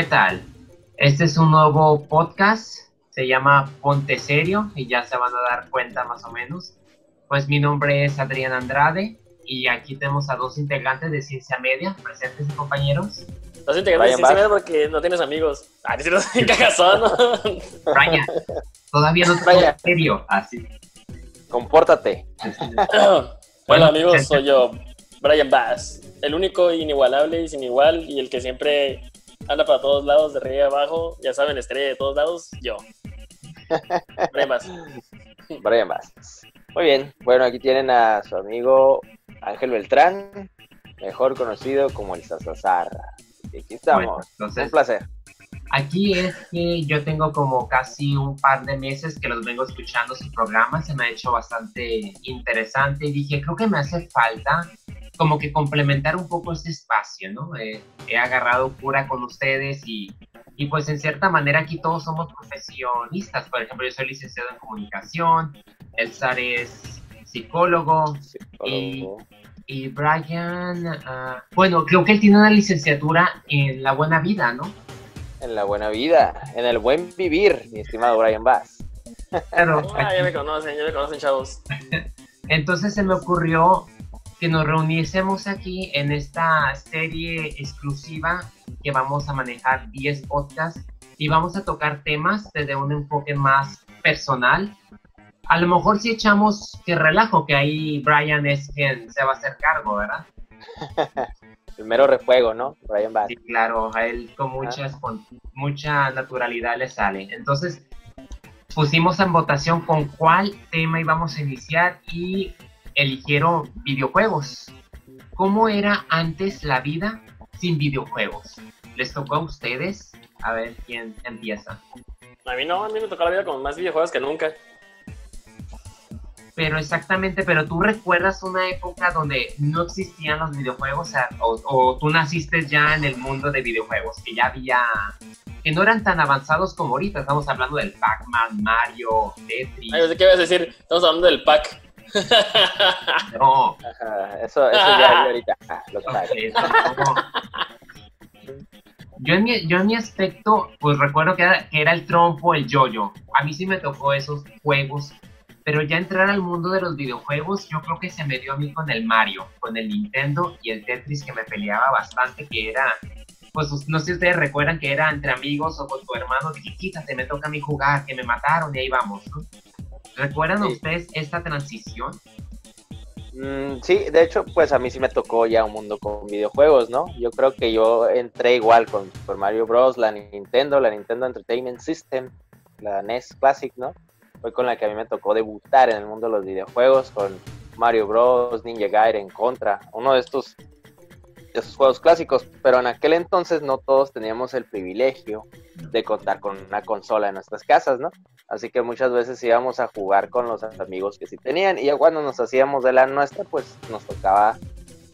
¿Qué tal? Este es un nuevo podcast, se llama Ponte Serio y ya se van a dar cuenta más o menos. Pues mi nombre es Adrián Andrade y aquí tenemos a dos integrantes de Ciencia Media, presentes compañeros. Dos integrantes de Ciencia Media porque no tienes amigos. Ah, siquiera en cagazón. Brian, todavía no te serio, así. Compórtate. bueno, amigos, soy yo, Brian Bass, el único inigualable y sin igual y el que siempre anda para todos lados, de arriba abajo, ya saben, estrella de todos lados, yo. Brian Bass. Muy bien, bueno, aquí tienen a su amigo Ángel Beltrán, mejor conocido como el Sazazarra. Aquí estamos, un placer. Aquí es que yo tengo como casi un par de meses que los vengo escuchando su programa, se me ha hecho bastante interesante y dije, creo que me hace falta como que complementar un poco este espacio, ¿no? Eh, he agarrado cura con ustedes y, y, pues en cierta manera aquí todos somos profesionistas. Por ejemplo, yo soy licenciado en comunicación, el SAR es psicólogo, Y, y, Brian, uh, bueno, creo que él tiene una licenciatura en la buena vida, ¿no? En la buena vida, en el buen vivir, mi estimado Brian Bass. Claro, ah, ya me conocen, ya me conocen, chavos. Entonces se me ocurrió que nos reuniésemos aquí en esta serie exclusiva que vamos a manejar 10 podcasts y vamos a tocar temas desde un enfoque más personal. A lo mejor si echamos que relajo, que ahí Brian es quien se va a hacer cargo, ¿verdad? El mero refuego, ¿no? Brian Bass. Sí, claro, a él con, muchas, con mucha naturalidad le sale. Entonces, pusimos en votación con cuál tema íbamos a iniciar y eligieron videojuegos. ¿Cómo era antes la vida sin videojuegos? ¿Les tocó a ustedes? A ver quién empieza. A mí no, a mí me tocó la vida con más videojuegos que nunca. Pero exactamente, pero tú recuerdas una época donde no existían los videojuegos o, o, tú naciste ya en el mundo de videojuegos, que ya había, que no eran tan avanzados como ahorita, estamos hablando del Pac-Man, Mario, Tetris. Ay, ¿qué vas a decir? Estamos hablando del Pac. no. eso, eso ya ahorita. yo, en mi, yo en mi aspecto, pues recuerdo que era, que era el trompo, el yoyo. A mí sí me tocó esos juegos. Pero ya entrar al mundo de los videojuegos, yo creo que se me dio a mí con el Mario, con el Nintendo y el Tetris que me peleaba bastante, que era pues no sé si ustedes recuerdan que era entre amigos o con tu hermano, que quítate, me toca a mí jugar, que me mataron y ahí vamos, ¿no? ¿Recuerdan ustedes esta transición? Mm, sí, de hecho, pues a mí sí me tocó ya un mundo con videojuegos, ¿no? Yo creo que yo entré igual con Super Mario Bros., la Nintendo, la Nintendo Entertainment System, la NES Classic, ¿no? Fue con la que a mí me tocó debutar en el mundo de los videojuegos, con Mario Bros., Ninja Gaiden, Contra, uno de estos esos juegos clásicos, pero en aquel entonces no todos teníamos el privilegio de contar con una consola en nuestras casas, ¿no? Así que muchas veces íbamos a jugar con los amigos que sí tenían y ya cuando nos hacíamos de la nuestra, pues nos tocaba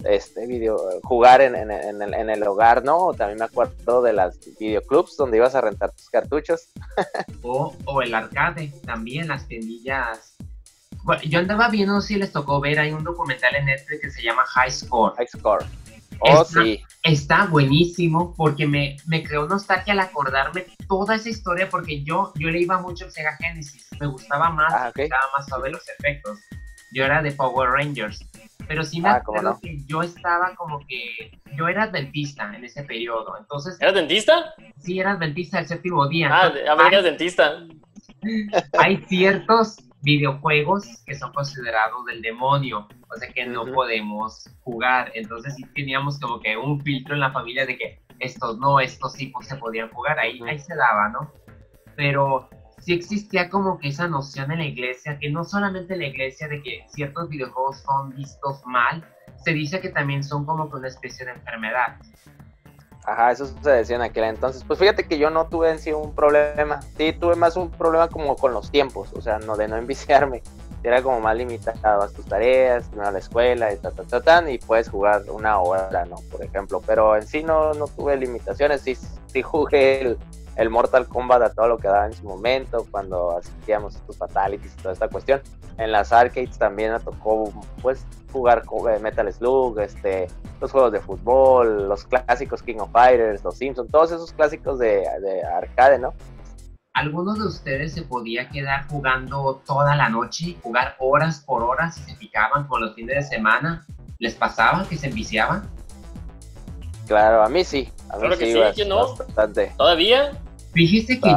este video jugar en, el, hogar, ¿no? También me acuerdo de las videoclubs donde ibas a rentar tus cartuchos. o, el arcade, también las tendillas. Bueno, yo andaba viendo si les tocó ver, hay un documental en Netflix que se llama High Score. High Score. Oh, está, sí. Está buenísimo porque me, me creó nostalgia al acordarme toda esa historia porque yo, yo le iba mucho al Sega Genesis. Me gustaba más, ah, me gustaba más sobre los efectos. Yo era de Power Rangers. Pero sí me ah, acuerdo que yo estaba como que. Yo era dentista en ese periodo. Entonces. ¿Eras dentista? Sí, era dentista el séptimo día. Ah, a ver, eras dentista. Hay ciertos videojuegos que son considerados del demonio, o sea que no podemos jugar. Entonces sí teníamos como que un filtro en la familia de que estos no, estos sí pues, se podían jugar, ahí, ahí se daba, ¿no? Pero sí existía como que esa noción en la iglesia, que no solamente en la iglesia de que ciertos videojuegos son vistos mal, se dice que también son como que una especie de enfermedad. Ajá, eso se decía en aquel entonces. Pues fíjate que yo no tuve en sí un problema. Sí, tuve más un problema como con los tiempos, o sea, no de no enviciarme. Era como más limitado a tus tareas, a la escuela y ta, ta, ta, y puedes jugar una hora, ¿no? Por ejemplo. Pero en sí no, no tuve limitaciones. Sí, sí jugué el Mortal Kombat a todo lo que daba en su momento, cuando hacíamos estos fatalities y toda esta cuestión. En las arcades también me tocó pues jugar eh, Metal Slug, este, los juegos de fútbol, los clásicos King of Fighters, los Simpsons, todos esos clásicos de, de arcade, ¿no? ¿Algunos de ustedes se podía quedar jugando toda la noche, jugar horas por horas y se picaban con los fines de semana? ¿Les pasaba que se enviciaban? Claro, a mí sí. A mí claro que sí, que no. ¿Todavía? Fíjese que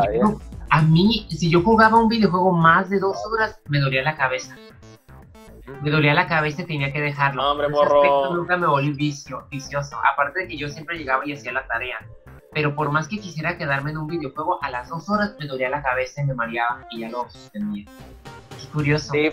a mí, si yo jugaba un videojuego más de dos horas, me dolía la cabeza. Me dolía la cabeza y tenía que dejarlo. No, hombre, morro. nunca me volví vicio, vicioso. Aparte de que yo siempre llegaba y hacía la tarea pero por más que quisiera quedarme en un videojuego, a las dos horas me dolía la cabeza y me mareaba y ya lo suspendía. Es curioso. Sí,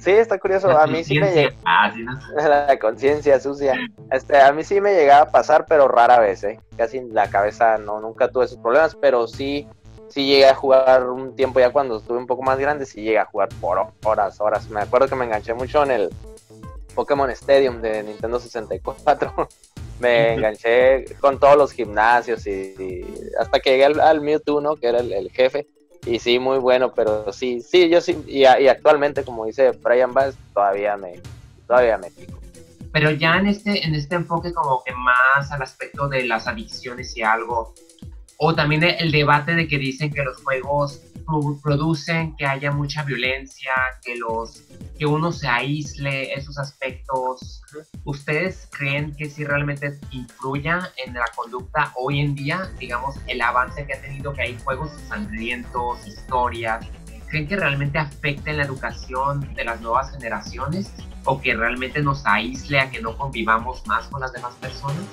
sí, está curioso. a mí sí me llega. Ah, sí, no. La conciencia sucia. Este, a mí sí me llegaba a pasar, pero rara vez, ¿eh? Casi la cabeza no, nunca tuve esos problemas, pero sí, sí llegué a jugar un tiempo ya cuando estuve un poco más grande, sí llegué a jugar por horas, horas. Me acuerdo que me enganché mucho en el Pokémon Stadium de Nintendo 64. me enganché con todos los gimnasios y, hasta que llegué al, Mewtwo, ¿no? Que era el, jefe. Y sí, muy bueno, pero sí, sí, yo sí, y, actualmente, como dice Brian Bass, todavía me, todavía me pico. Pero ya en este, en este enfoque como que más al aspecto de las adicciones y algo, o también el debate de que dicen que los juegos producen que haya mucha violencia, que los que uno se aísle, esos aspectos. ¿Ustedes creen que si realmente influya en la conducta hoy en día, digamos, el avance que ha tenido, que hay juegos sangrientos, historias? ¿Creen que realmente afecta en la educación de las nuevas generaciones o que realmente nos aísle a que no convivamos más con las demás personas?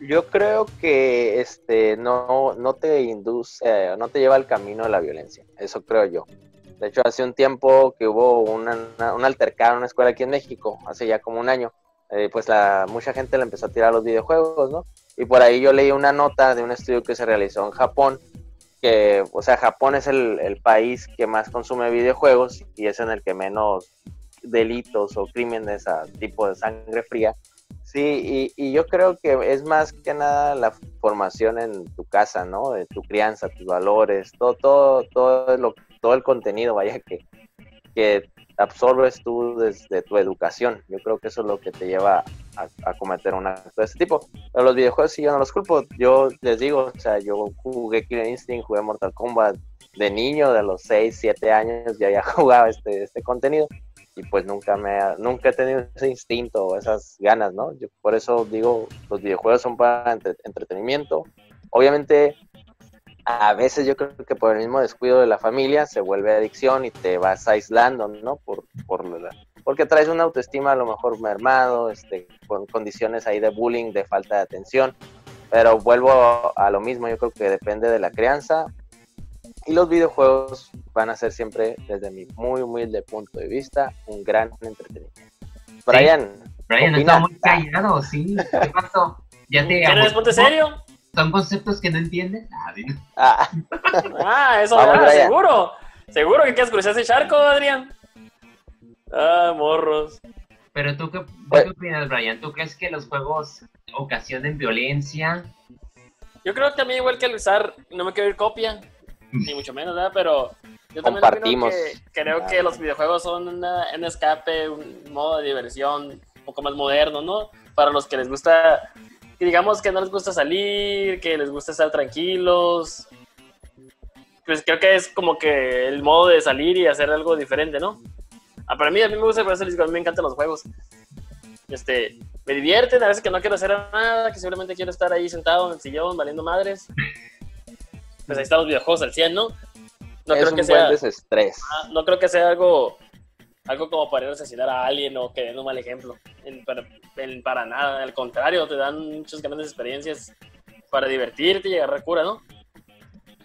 Yo creo que este no, no te induce, no te lleva al camino de la violencia. Eso creo yo. De hecho, hace un tiempo que hubo una, un altercado en una escuela aquí en México, hace ya como un año, eh, pues la, mucha gente le empezó a tirar los videojuegos, ¿no? Y por ahí yo leí una nota de un estudio que se realizó en Japón, que, o sea, Japón es el, el país que más consume videojuegos y es en el que menos delitos o crímenes a tipo de sangre fría Sí, y, yo creo que es más que nada la formación en tu casa, ¿no? De tu crianza, tus valores, todo, todo, todo, lo, todo el contenido, vaya, que, que absorbes tú desde tu educación. Yo creo que eso es lo que te lleva a, cometer un acto de este tipo. Pero los videojuegos sí yo no los culpo. Yo les digo, o sea, yo jugué Killer Instinct, jugué Mortal Kombat de niño, de los 6, 7 años, ya ya jugaba este, este contenido y pues nunca me nunca he tenido ese instinto o esas ganas, ¿no? Yo por eso digo, los videojuegos son para entretenimiento. Obviamente, a veces yo creo que por el mismo descuido de la familia se vuelve adicción y te vas aislando, ¿no? Por, por porque traes una autoestima a lo mejor mermado, este, con condiciones ahí de bullying, de falta de atención. Pero vuelvo a lo mismo, yo creo que depende de la crianza y los videojuegos van a ser siempre, desde mi muy humilde punto de vista, un gran entretenimiento. Brian. Brian, está muy callado, sí. ¿Qué pasó? ¿Ya te ¿Quieres serio? ¿Son conceptos que no entiendes? Ah, ah. eso va, seguro. Seguro que quieres cruzar ese charco, Adrián. Ah, morros. Pero tú, ¿qué, pues ¿qué opinas, Brian? ¿Tú crees que los juegos ocasionen violencia? Yo creo que a mí, igual que el usar, no me quiero ir copia ni mucho menos, ¿verdad? Pero yo también Compartimos. Que, creo que los videojuegos son un escape, un modo de diversión un poco más moderno, ¿no? Para los que les gusta, digamos que no les gusta salir, que les gusta estar tranquilos. Pues creo que es como que el modo de salir y hacer algo diferente, ¿no? Ah, para mí, a mí me gusta a mí me encantan los juegos. Este, me divierten, a veces que no quiero hacer nada, que simplemente quiero estar ahí sentado en el sillón, valiendo madres pues ahí están los videojuegos al 100, ¿no? No creo que sea, desestrés. Ah, no creo que sea algo, algo como para ir a asesinar a alguien o que den un mal ejemplo. para, nada, al contrario, te dan muchas grandes experiencias para divertirte y llegar a cura, ¿no?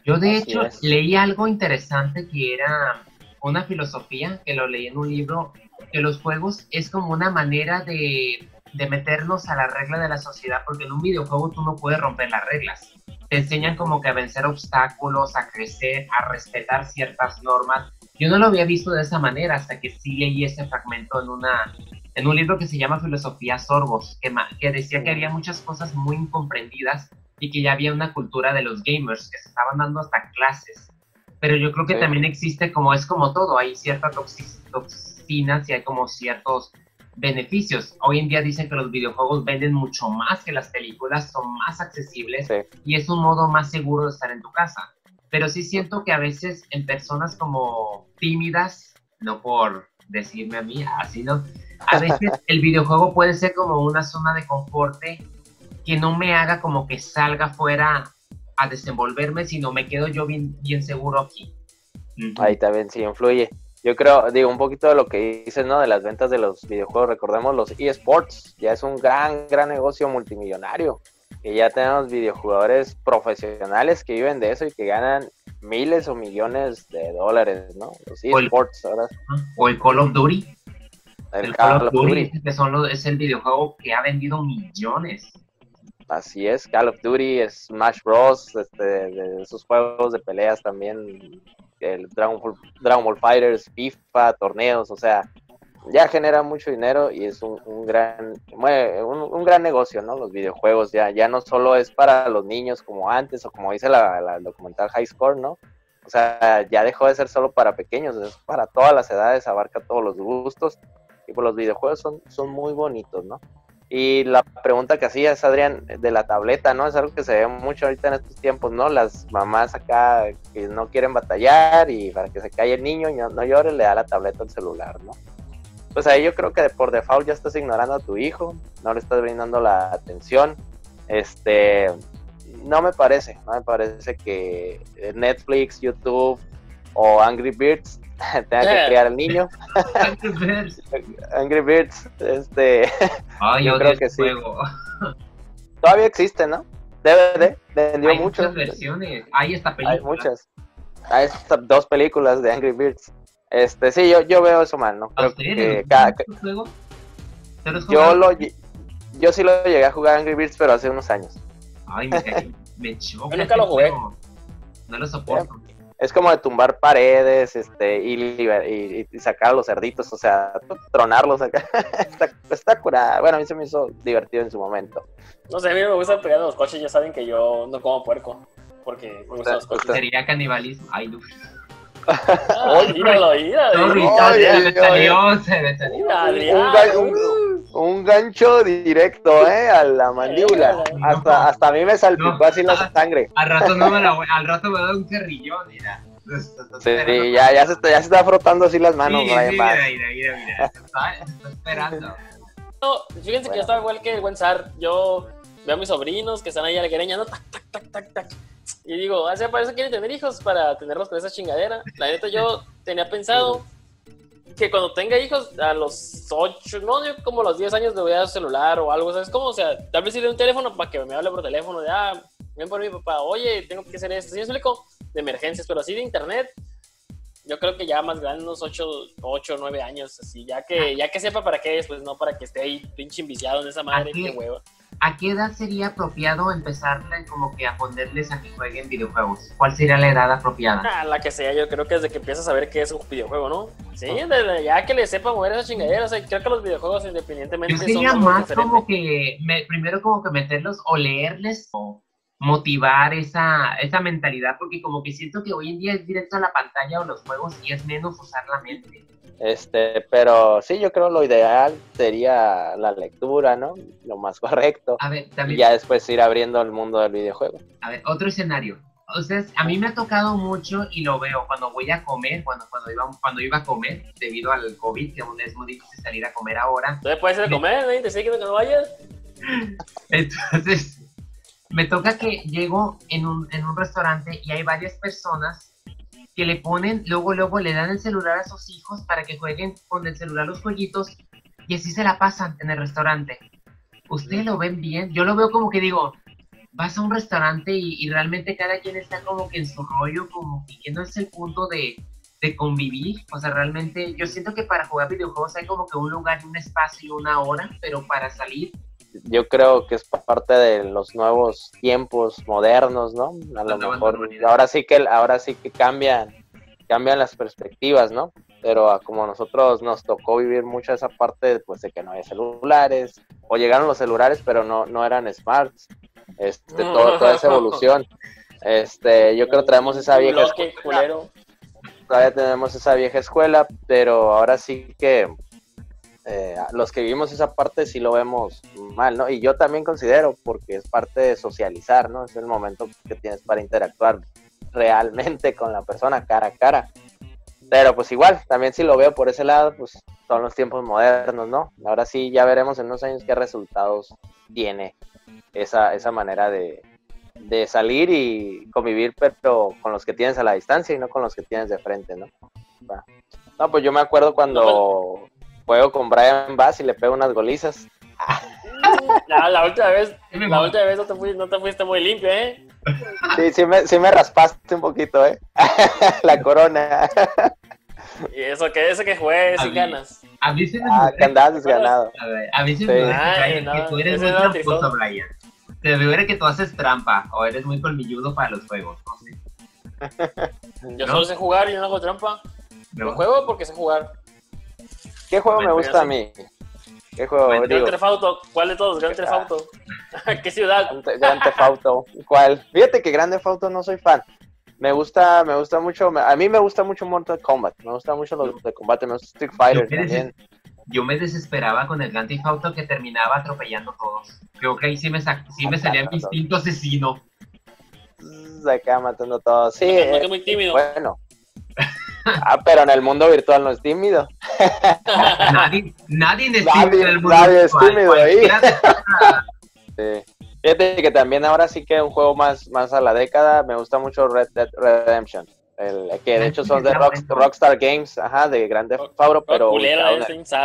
Yo de hecho leí algo interesante que era una filosofía, que lo leí en un libro, que los juegos es como una manera de, de meternos a la regla de la sociedad, porque en un videojuego tú no puedes romper las reglas te enseñan como que a vencer obstáculos, a crecer, a respetar ciertas normas. Yo no lo había visto de esa manera hasta que sí leí ese fragmento en, una, en un libro que se llama Filosofía Sorbos, que, que decía que había muchas cosas muy incomprendidas y que ya había una cultura de los gamers que se estaban dando hasta clases. Pero yo creo que también existe como es como todo, hay ciertas toxinas y hay como ciertos beneficios. Hoy en día dicen que los videojuegos venden mucho más que las películas, son más accesibles y es un modo más seguro de estar en tu casa. Pero sí siento que a veces en personas como tímidas, no por decirme a mí así, ¿no? A veces el videojuego puede ser como una zona de confort que no me haga como que salga fuera a desenvolverme, sino me quedo yo bien, bien seguro aquí. Ahí también sí influye. Yo creo, digo, un poquito de lo que dices, ¿no? De las ventas de los videojuegos, recordemos los eSports, ya es un gran, gran negocio multimillonario. Y ya tenemos videojugadores profesionales que viven de eso y que ganan miles o millones de dólares, ¿no? Los eSports, ahora. O el Call of Duty. El, Call, of Duty, Que son es el videojuego que ha vendido millones. Así es, Call of Duty, Smash Bros, este, de esos juegos de peleas también, el Dragon Ball, Dragon Ball Fighters, FIFA, torneos, o sea, ya genera mucho dinero y es un, gran un, gran negocio, ¿no? Los videojuegos ya, ya no solo es para los niños como antes o como dice la, la documental High Score, ¿no? O sea, ya dejó de ser solo para pequeños, es para todas las edades, abarca todos los gustos y pues los videojuegos son, son muy bonitos, ¿no? Y la pregunta que hacías, Adrián, de la tableta, ¿no? Es algo que se ve mucho ahorita en estos tiempos, ¿no? Las mamás acá que no quieren batallar y para que se calle el niño y no, llore, le da la tableta al celular, ¿no? Pues ahí yo creo que por default ya estás ignorando a tu hijo, no le estás brindando la atención. Este, no me parece, no me parece que Netflix, YouTube o Angry Birds tenga que criar al niño. Angry Birds. Angry Birds, este. Ay, yo creo que sí. Todavía existe, ¿no? DVD, vendió Hay muchas versiones. Hay esta película. Hay muchas. Hay dos películas de Angry Birds. Este, sí, yo, yo veo eso mal, ¿no? Creo que cada, juego? Yo lo yo sí lo llegué a jugar Angry Birds, pero hace unos años. Ay, me, me choca. Yo nunca lo jugué. No lo soporto es como de tumbar paredes este y, y, sacar a los cerditos, o sea, tronarlos acá. está, está curada. Bueno, a mí se me hizo divertido en su momento. No sé, a mí me gusta pegar los coches, ya saben que yo no como puerco, porque me gustan los coches. Sería canibalismo. Ay, no. Ay, míralo, míralo. No, se salió, se salió. Un, gancho directo, ¿eh? A la mandíbula. hasta, hasta a mí me salpicó así la sangre. Al rato, no me la, al rato me da un carrillón, mira. Sí, ya, ya, se está, ya se está frotando así las manos, sí, sí, mira, mira, mira, mira. Está, está esperando. No, fíjense que yo estaba igual que el buen Sar. Yo veo a mis sobrinos que están ahí a la quereña, ¿no? Tac, tac, tac, tac, tac. Y digo, hace para eso quieren tener hijos, para tenerlos con esa chingadera. La neta, yo tenía pensado que cuando tenga hijos, a los 8, no, yo como a los 10 años le voy a dar celular o algo, ¿sabes cómo? O sea, tal vez si le un teléfono para que me hable por teléfono, de, ah, ven por mi papá, oye, tengo que hacer esto. Sí, explico, de emergencias, pero así de internet, yo creo que ya más grande, unos 8, 8 9 años, así, ya que, ya que sepa para qué es, pues no para que esté ahí pinche enviciado en esa madre, qué hueva. ¿A qué edad sería apropiado empezarle como que a ponerles a que jueguen videojuegos? ¿Cuál sería la edad apropiada? Ah, la que sea, yo creo que desde que empiezas a ver qué es un videojuego, ¿no? Sí, desde ya que le sepa mover esa chingadera, o sea, creo que los videojuegos independientemente yo sería más como que, primero como que meterlos o leerles o motivar esa, esa mentalidad, porque como que siento que hoy en día es directo a la pantalla o los juegos y es menos usar la mente. Este, pero sí, yo creo lo ideal sería la lectura, ¿no? Lo más correcto. A ver, también. Y ya después ir abriendo el mundo del videojuego. A ver, otro escenario. O sea, a mí me ha tocado mucho y lo veo cuando voy a comer, cuando, cuando, iba, cuando iba a comer, debido al COVID, que aún es muy difícil salir a comer ahora. Entonces puedes ir a comer, ¿no? ¿Te sé que no vayas? Entonces, me toca que llego en un, en un restaurante y hay varias personas que le ponen, luego, luego le dan el celular a sus hijos para que jueguen con el celular los jueguitos y así se la pasan en el restaurante. Ustedes lo ven bien, yo lo veo como que digo, vas a un restaurante y, realmente cada quien está como que en su rollo, como que no es el punto de, de convivir. O sea, realmente yo siento que para jugar videojuegos hay como que un lugar, un espacio y una hora, pero para salir yo creo que es parte de los nuevos tiempos modernos, ¿no? A lo mejor ahora sí que ahora sí que cambian cambian las perspectivas, ¿no? Pero como a nosotros nos tocó vivir mucho esa parte pues de que no había celulares o llegaron los celulares pero no no eran smarts. este, todo, toda esa evolución. Este, yo creo que traemos esa vieja escuela. Todavía tenemos esa vieja escuela, pero ahora sí que eh, los que vivimos esa parte sí lo vemos mal, ¿no? Y yo también considero, porque es parte de socializar, ¿no? Es el momento que tienes para interactuar realmente con la persona cara a cara. Pero pues igual, también si lo veo por ese lado, pues son los tiempos modernos, ¿no? Ahora sí, ya veremos en unos años qué resultados tiene esa, esa manera de, de salir y convivir, pero con los que tienes a la distancia y no con los que tienes de frente, ¿no? No, pues yo me acuerdo cuando juego con Brian Bass y le pego unas golizas. la última vez, la última vez no te, fuiste, no te fuiste muy limpio, ¿eh? Sí, sí me, sí me raspaste un poquito, ¿eh? la corona. ¿Y eso que eso que juegue sin ganas? A mí se me Ah, que andabas desganado. A, ver, a mí se me sí. Brian, que tú eres muy tramposo, Brian. Te veo que tú haces trampa o eres muy colmilludo para los juegos, no sé. Yo ¿No? solo sé jugar y no hago trampa. No. Lo juego porque sé jugar. ¿Qué juego me gusta a mí? ¿Qué juego? Bueno, Gran Theft Auto. ¿Cuál de todos? Gran Theft Auto. ¿Qué ciudad? Gran Theft Auto. ¿Cuál? Fíjate que Gran Theft Auto no soy fan. Me gusta, me gusta mucho, a mí me gusta mucho Mortal Kombat, me gusta mucho los de combate, me gusta Street Fighter yo también. Yo me desesperaba con el Grand Theft Auto que terminaba atropellando a todos. Creo que ahí sí me, sí me salía mi instinto asesino. Se acá matando a todos. Sí, es muy tímido. Bueno. Ah, pero en el mundo virtual no es tímido. nadie, nadie es tímido nadie, en el mundo nadie virtual. es tímido ahí. sí. Fíjate que también ahora sí que un juego más, más a la década, me gusta mucho Red Dead Redemption. El, que de hecho son de Rock, Rockstar Games, ajá, de Grande Fabro, pero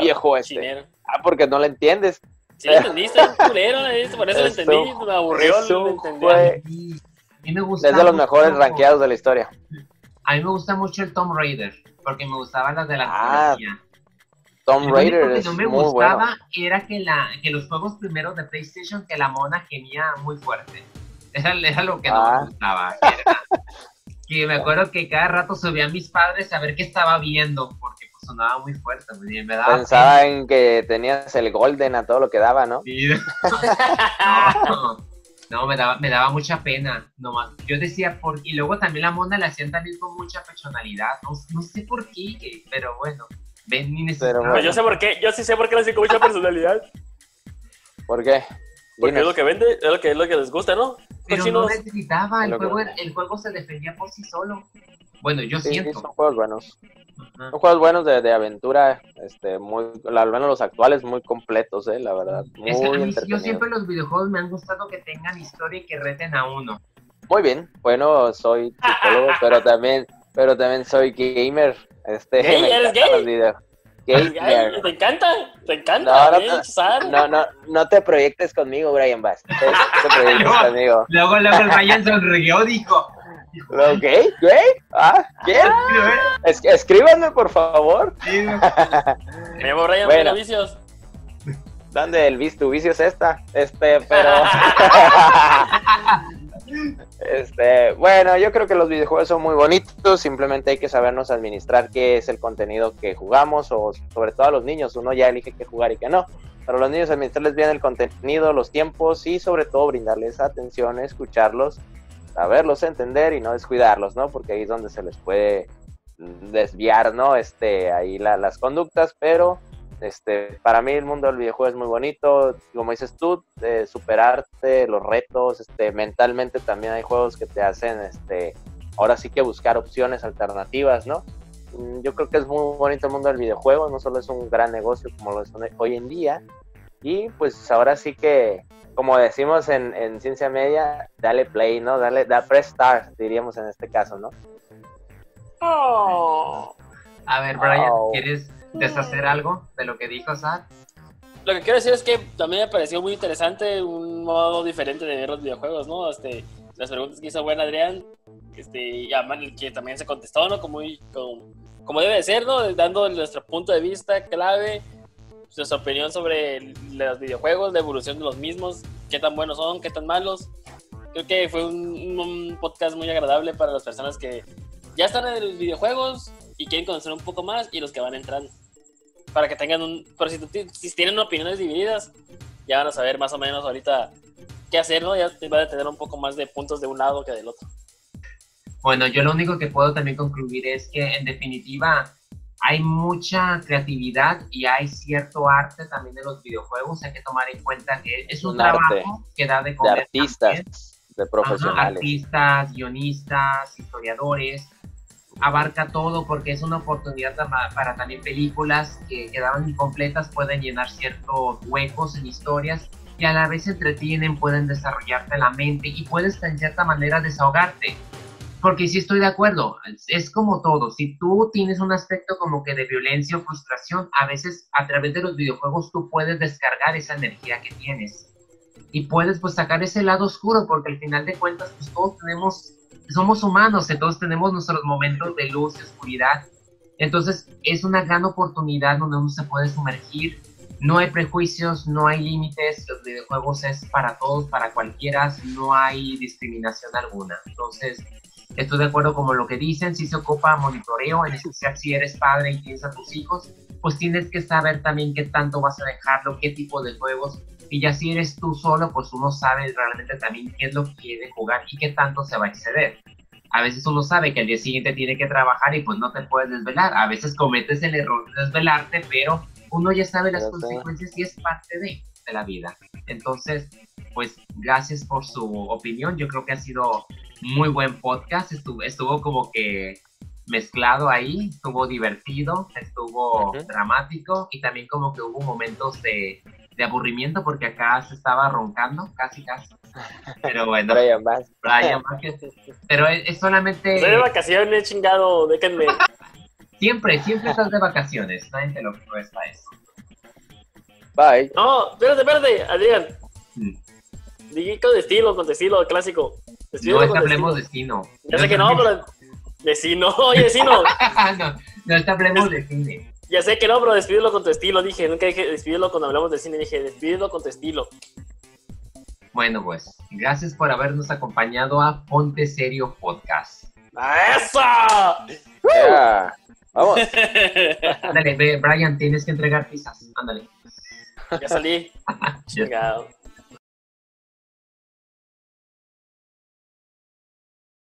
viejo este. Ah, porque no lo entiendes. Sí, entendiste, culero, por eso lo entendí, me aburrió, lo entendí. Me gusta es de los mejores rankeados de la historia. A mí me gusta mucho el Tomb Raider, porque me gustaban las de la ah, Tomb Raider Lo que no me gustaba era que, la, que los juegos primeros de PlayStation, que la mona gemía muy fuerte. Era, era lo que no me Ah. gustaba. Era- que me acuerdo que cada rato subían mis padres a ver qué estaba viendo, porque pues, sonaba muy fuerte. me daba Pensaba en que tenías el Golden a todo lo que daba, ¿no? Sí. No, no, me daba, me daba mucha pena. Nomás. Yo decía, por... y luego también la mona la hacían también con mucha personalidad. No, no sé por qué, que- pero bueno. Ven, ni Pero Pues yo sé por qué, yo sí sé por qué lo hacen con mucha personalidad. ¿Por qué? Porque es lo que vende, es lo que, es lo que les gusta, ¿no? Pero Cochinos. no necesitaba, el juego, el juego se defendía por sí solo. Bueno, yo Sí, sí, siento. son juegos buenos. Ajá. Son juegos buenos de, de aventura, este, muy, al menos los actuales, muy completos, eh, la verdad. Muy Es que a mí- yo siempre los videojuegos me han gustado que tengan historia y que reten a uno. Muy bien, bueno, soy psicólogo, pero también, pero también soy gamer. Este, ¿Gay? me ¿Eres gay? los videos. Gamer. ¿Te encanta? ¿Te encanta? No, no. No, no, no te proyectes conmigo, Brian Bass. No te, proyectes No. conmigo. Luego, luego el Ryan sonrió, dijo. ¿Lo gay? ¿Gay? ¿Ah? ¿Quién? Es, escríbanme, por favor. Sí, Me llamo Brian Bueno. Vicios. ¿Dónde el vis tu vicio es esta? Este, pero. este, bueno, yo creo que los videojuegos son muy bonitos, simplemente hay que sabernos administrar qué es el contenido que jugamos, o sobre todo a los niños, uno ya elige qué jugar y qué no. Pero a los niños administrarles bien el contenido, los tiempos y sobre todo brindarles atención, escucharlos, saberlos entender y no descuidarlos, ¿no? Porque ahí es donde se les puede desviar, ¿no? Este, ahí la- las conductas, pero este, para mí el mundo del videojuego es muy bonito, como dices tú, superarte, los retos, este, mentalmente también hay juegos que te hacen, este, ahora sí que buscar opciones alternativas, ¿no? Mm, Yo creo que es muy bonito el mundo del videojuego, no solo es un gran negocio como lo es hoy en día, y pues ahora sí que, como decimos en, en ciencia media, dale play, ¿no? Dale, da press start, diríamos en este caso, ¿no? Oh. A ver, Brian. ¿quieres deshacer algo de lo que dijo Sad? Lo que quiero decir es que también me pareció muy interesante un modo diferente de ver los videojuegos, ¿no? Este, las preguntas que hizo buen Adrián, este, y el que también se contestó, ¿no? Como, como, como debe de ser, ¿no? Dando nuestro punto de vista clave, nuestra opinión sobre los videojuegos, la evolución de los mismos, qué tan buenos son, qué tan malos. Creo que fue un, un podcast muy agradable para las personas que ya están en los videojuegos y quieren conocer un poco más y los que van entrando. Para que tengan un... Pero si, si tienen opiniones divididas, ya van a saber más o menos ahorita qué hacer, ¿no? Ya va a tener un poco más de puntos de un lado que del otro. Bueno, yo lo único que puedo también concluir es que en definitiva hay mucha creatividad y hay cierto arte también de los videojuegos. Hay que tomar en cuenta que es un, trabajo que da de comer. De artistas, de profesionales. artistas, guionistas, historiadores. Abarca todo porque es una oportunidad para también películas que quedaban incompletas, pueden llenar ciertos huecos en historias y a la vez entretienen, pueden desarrollarte la mente y puedes en cierta manera desahogarte porque sí estoy de acuerdo, es como todo, si tú tienes un aspecto como que de violencia o frustración, a veces a través de los videojuegos tú puedes descargar esa energía que tienes y puedes pues sacar ese lado oscuro porque al final de cuentas pues todos tenemos, somos humanos, todos tenemos nuestros momentos de luz y oscuridad, entonces es una gran oportunidad donde uno se puede sumergir, no hay prejuicios, no hay límites, los videojuegos es para todos, para cualquiera, no hay discriminación alguna, entonces Estoy de acuerdo con lo que dicen, si se ocupa monitoreo, en especial si eres padre y tienes a tus hijos, pues tienes que saber también qué tanto vas a dejarlo, qué tipo de juegos, y ya si eres tú solo, pues uno sabe realmente también qué es lo que quiere jugar y qué tanto se va a exceder. A veces uno sabe que el día siguiente tiene que trabajar y pues no te puedes desvelar. A veces cometes el error de desvelarte, pero uno ya sabe las consecuencias y es parte de, de la vida. Entonces, pues gracias por su opinión. Yo creo que ha sido muy buen podcast, estuvo, estuvo como que mezclado ahí, estuvo divertido, estuvo dramático y también como que hubo momentos de, de, aburrimiento porque acá se estaba roncando, casi casi. Pero bueno, Brian. Brian Pero es, solamente... Estoy de vacaciones, chingado, déjenme. siempre, siempre estás de vacaciones, nadie te lo cuesta eso. Bye. No, espérate, espérate, Adrián. Mm. Dije con estilo, con estilo clásico. no es que hablemos de destino. Ya sé que no, pero. Vecino, oye, vecino. no, no es hablemos de cine. Ya sé que no, pero despídelo con tu estilo, dije. Nunca dije despídelo cuando hablamos de cine, dije despídelo con tu estilo. Bueno, pues, gracias por habernos acompañado a Ponte Serio Podcast. ¡A eso! Vamos. Ándale, Brian, tienes que entregar pizzas. Ándale. Ya salí. Chingado.